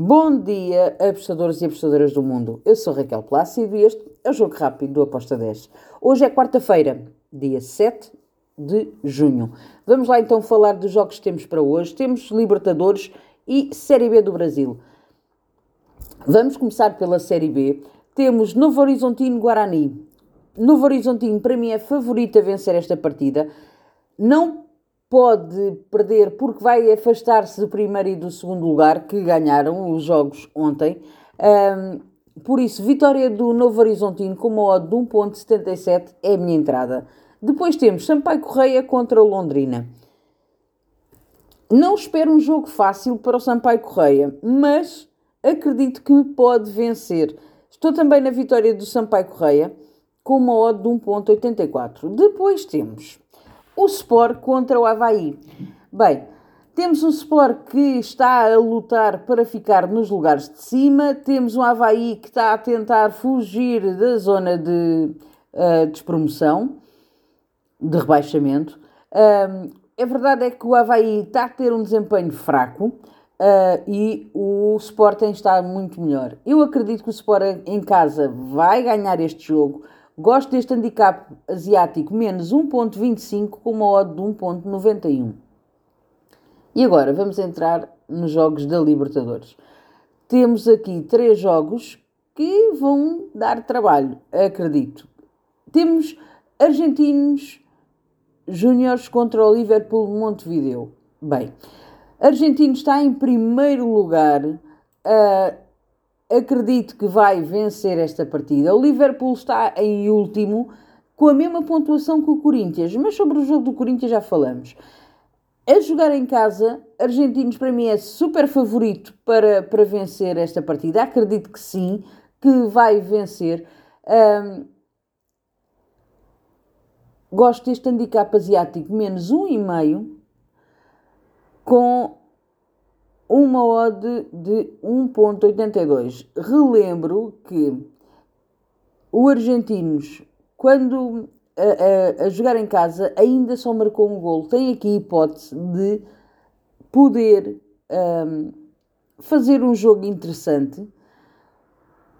Bom dia, apostadores e apostadoras do mundo. Eu sou Raquel Plácido e este é o Jogo Rápido do Aposta 10. Hoje é quarta-feira, dia 7 de junho. Vamos lá então falar dos jogos que temos para hoje. Temos Libertadores e Série B do Brasil. Vamos começar pela Série B. Temos Novo Horizontino Guarani. Novo Horizontino, para mim, é favorito a vencer esta partida. Não pode perder porque vai afastar-se do primeiro e do segundo lugar, que ganharam os jogos ontem. Um, por isso, vitória do Novo Horizontino com uma odd de 1.77 é a minha entrada. Depois temos Sampaio Correia contra Londrina. Não espero um jogo fácil para o Sampaio Correia, mas acredito que pode vencer. Estou também na vitória do Sampaio Correia com uma odd de 1.84. Depois temos o Sport contra o Havaí. Bem, temos um Sport que está a lutar para ficar nos lugares de cima, temos um Havaí que está a tentar fugir da zona de uh, despromoção, de rebaixamento. A verdade é que o Havaí está a ter um desempenho fraco uh, e o Sporting está muito melhor. Eu acredito que o Sport em casa vai ganhar este jogo Gosto deste handicap asiático menos 1.25 com uma odd de 1.91. E agora vamos entrar nos jogos da Libertadores. Temos aqui três jogos que vão dar trabalho, acredito. Temos argentinos júniores contra o Liverpool Montevideo. Bem, argentino está em primeiro lugar. Uh, acredito que vai vencer esta partida. O Liverpool está em último, com a mesma pontuação que o Corinthians, mas sobre o jogo do Corinthians já falamos. A jogar em casa, Argentinos para mim é super favorito para, para vencer esta partida. Acredito que sim, que vai vencer. Um, gosto deste handicap asiático menos 1,5 com uma odd de 1.82. Relembro que o Argentinos, quando a, a, a, jogar em casa, ainda só marcou um gol. Tem aqui a hipótese de poder um, fazer um jogo interessante.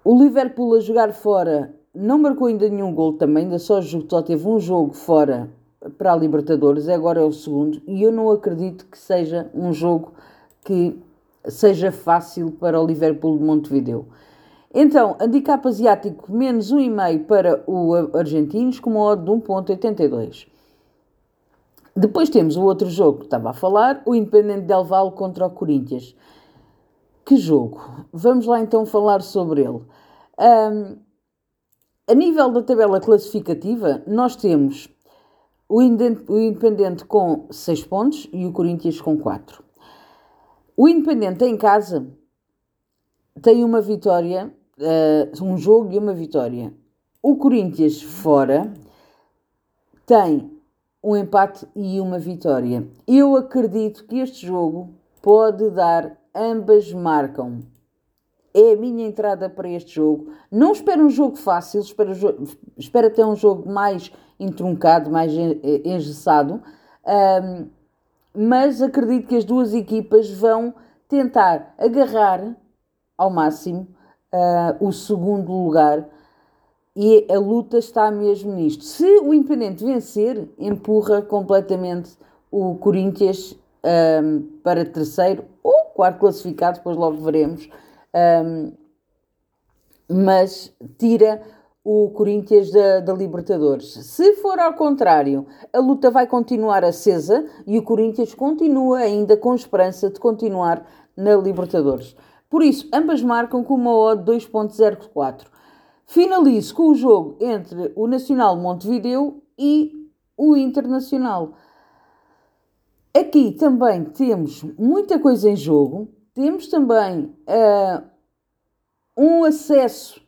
O Liverpool a jogar fora não marcou ainda nenhum gol também, ainda só, só teve um jogo fora para a Libertadores, agora é o segundo, e eu não acredito que seja um jogo que seja fácil para o Liverpool de Montevideo. Então, handicap asiático menos 1,5 para o argentinos com uma odd de 1.82. Depois temos o outro jogo que estava a falar, o Independente Del Valle contra o Corinthians. Que jogo? Vamos lá então falar sobre ele. Um, a nível da tabela classificativa, nós temos o Independente com 6 pontos e o Corinthians com 4. O Independente em casa tem uma vitória, uh, um jogo e uma vitória. O Corinthians fora tem um empate e uma vitória. Eu acredito que este jogo pode dar, ambas marcam. É a minha entrada para este jogo. Não espero um jogo fácil, espero, espero ter um jogo mais entroncado, mais engessado. Um, mas acredito que as duas equipas vão tentar agarrar ao máximo uh, o segundo lugar e a luta está mesmo nisto. Se o Independente vencer, empurra completamente o Corinthians um, para terceiro ou quarto classificado, depois logo veremos. Um, mas tira o Corinthians da, da, Libertadores. Se for ao contrário, a luta vai continuar acesa e o Corinthians continua ainda com esperança de continuar na Libertadores. Por isso, ambas marcam com uma odd 2.04. Finalizo com o jogo entre o Nacional Montevideo e o Internacional. Aqui também temos muita coisa em jogo. Temos também uh, um acesso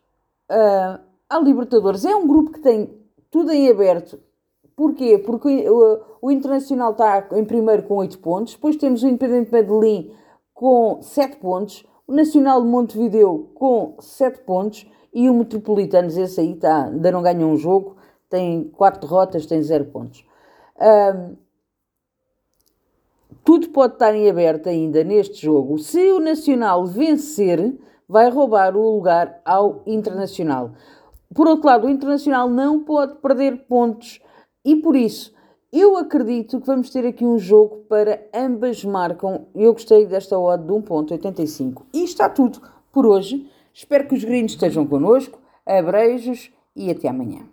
uh, a Libertadores é um grupo que tem tudo em aberto. Porquê? Porque o, o Internacional está em primeiro com 8 pontos, depois temos o Independente Medellín com 7 pontos, o Nacional de Montevideo com 7 pontos e o Metropolitanos, esse aí está, ainda não ganhou um jogo, tem 4 derrotas, tem 0 pontos. Um, tudo pode estar em aberto ainda neste jogo. Se o Nacional vencer, vai roubar o lugar ao Internacional. Por outro lado, o Internacional não pode perder pontos e por isso eu acredito que vamos ter aqui um jogo para ambas marcam. Eu gostei desta odd de 1.85. E está tudo por hoje. Espero que os gringos estejam connosco. Abreijos e até amanhã.